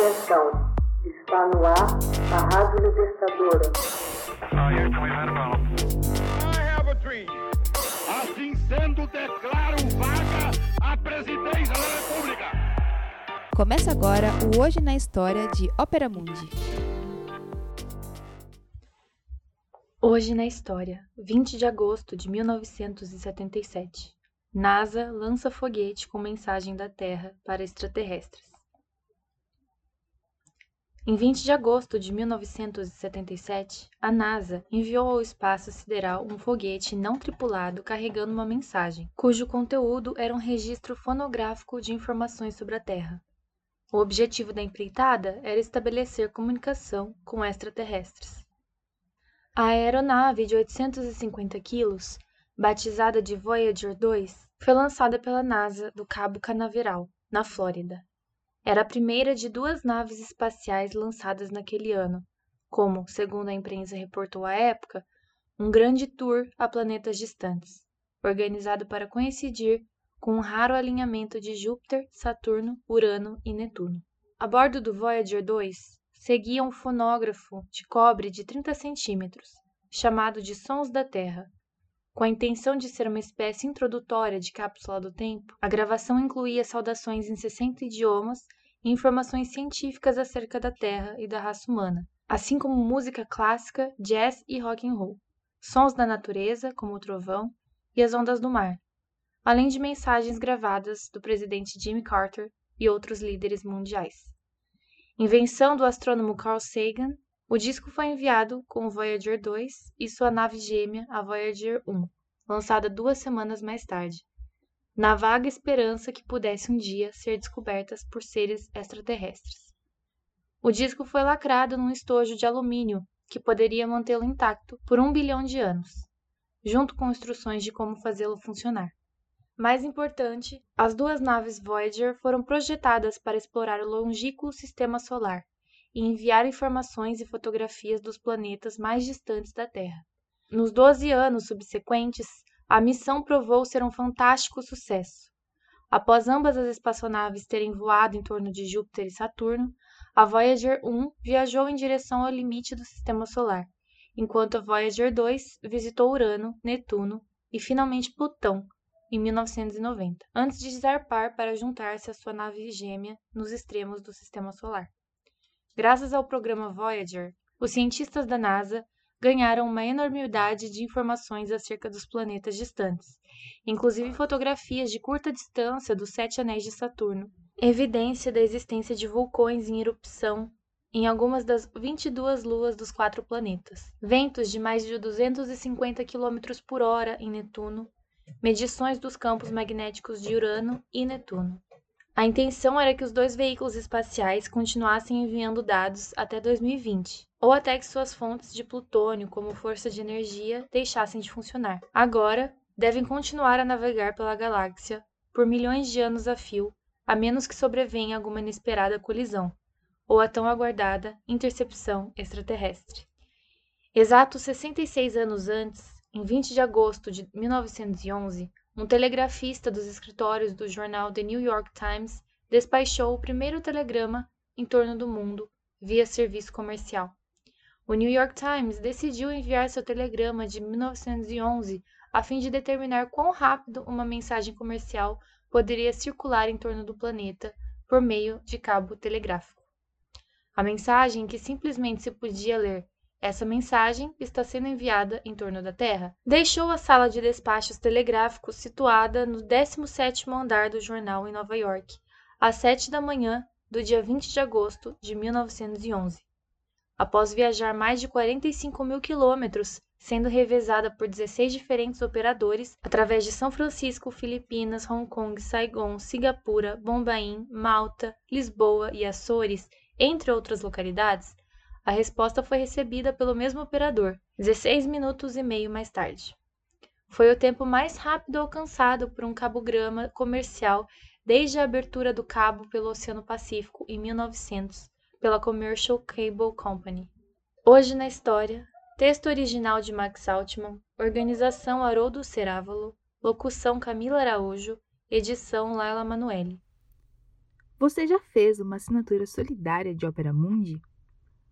Atenção, está no ar a Rádio Libertadora. Assim sendo, declaro vaga a presidência da República. Começa agora o Hoje na História de Ópera Mundi. Hoje na História, 20 de agosto de 1977. NASA lança foguete com mensagem da Terra para extraterrestres. Em 20 de agosto de 1977, a NASA enviou ao espaço sideral um foguete não tripulado carregando uma mensagem, cujo conteúdo era um registro fonográfico de informações sobre a Terra. O objetivo da empreitada era estabelecer comunicação com extraterrestres. A aeronave de 850 quilos, batizada de Voyager 2, foi lançada pela NASA do Cabo Canaveral, na Flórida. Era a primeira de duas naves espaciais lançadas naquele ano, como, segundo a imprensa reportou à época, um grande tour a planetas distantes, organizado para coincidir com um raro alinhamento de Júpiter, Saturno, Urano e Netuno. A bordo do Voyager 2 seguia um fonógrafo de cobre de 30 centímetros, chamado de Sons da Terra, com a intenção de ser uma espécie introdutória de cápsula do tempo, a gravação incluía saudações em 60 idiomas e informações científicas acerca da Terra e da raça humana, assim como música clássica, jazz e rock and roll, sons da natureza, como o trovão e as ondas do mar, além de mensagens gravadas do presidente Jimmy Carter e outros líderes mundiais. Invenção do astrônomo Carl Sagan o disco foi enviado com o Voyager 2 e sua nave gêmea, a Voyager 1, lançada duas semanas mais tarde, na vaga esperança que pudesse um dia ser descobertas por seres extraterrestres. O disco foi lacrado num estojo de alumínio que poderia mantê-lo intacto por um bilhão de anos, junto com instruções de como fazê-lo funcionar. Mais importante, as duas naves Voyager foram projetadas para explorar o longínquo sistema solar, e enviar informações e fotografias dos planetas mais distantes da Terra. Nos 12 anos subsequentes, a missão provou ser um fantástico sucesso. Após ambas as espaçonaves terem voado em torno de Júpiter e Saturno, a Voyager 1 viajou em direção ao limite do sistema solar, enquanto a Voyager 2 visitou Urano, Netuno e finalmente Plutão em 1990, antes de zarpar para juntar-se à sua nave gêmea nos extremos do sistema solar. Graças ao programa Voyager, os cientistas da NASA ganharam uma enormidade de informações acerca dos planetas distantes, inclusive fotografias de curta distância dos sete anéis de Saturno, evidência da existência de vulcões em erupção em algumas das 22 luas dos quatro planetas, ventos de mais de 250 km por hora em Netuno, medições dos campos magnéticos de Urano e Netuno. A intenção era que os dois veículos espaciais continuassem enviando dados até 2020, ou até que suas fontes de plutônio como força de energia deixassem de funcionar. Agora, devem continuar a navegar pela galáxia por milhões de anos a fio, a menos que sobrevenha alguma inesperada colisão, ou a tão aguardada intercepção extraterrestre. Exatos 66 anos antes, em 20 de agosto de 1911, um telegrafista dos escritórios do jornal The New York Times despachou o primeiro telegrama em torno do mundo via serviço comercial. O New York Times decidiu enviar seu telegrama de 1911 a fim de determinar quão rápido uma mensagem comercial poderia circular em torno do planeta por meio de cabo telegráfico. A mensagem, que simplesmente se podia ler essa mensagem está sendo enviada em torno da Terra. Deixou a sala de despachos telegráficos situada no 17º andar do jornal em Nova York, às 7 da manhã do dia 20 de agosto de 1911. Após viajar mais de 45 mil quilômetros, sendo revezada por 16 diferentes operadores através de São Francisco, Filipinas, Hong Kong, Saigon, Singapura, Bombaim, Malta, Lisboa e Açores, entre outras localidades, a resposta foi recebida pelo mesmo operador, 16 minutos e meio mais tarde. Foi o tempo mais rápido alcançado por um cabograma comercial desde a abertura do cabo pelo Oceano Pacífico em 1900 pela Commercial Cable Company. Hoje na história, texto original de Max Altman, organização Haroldo Cerávalo, locução Camila Araújo, edição Laila Manuelle. Você já fez uma assinatura solidária de Opera Mundi?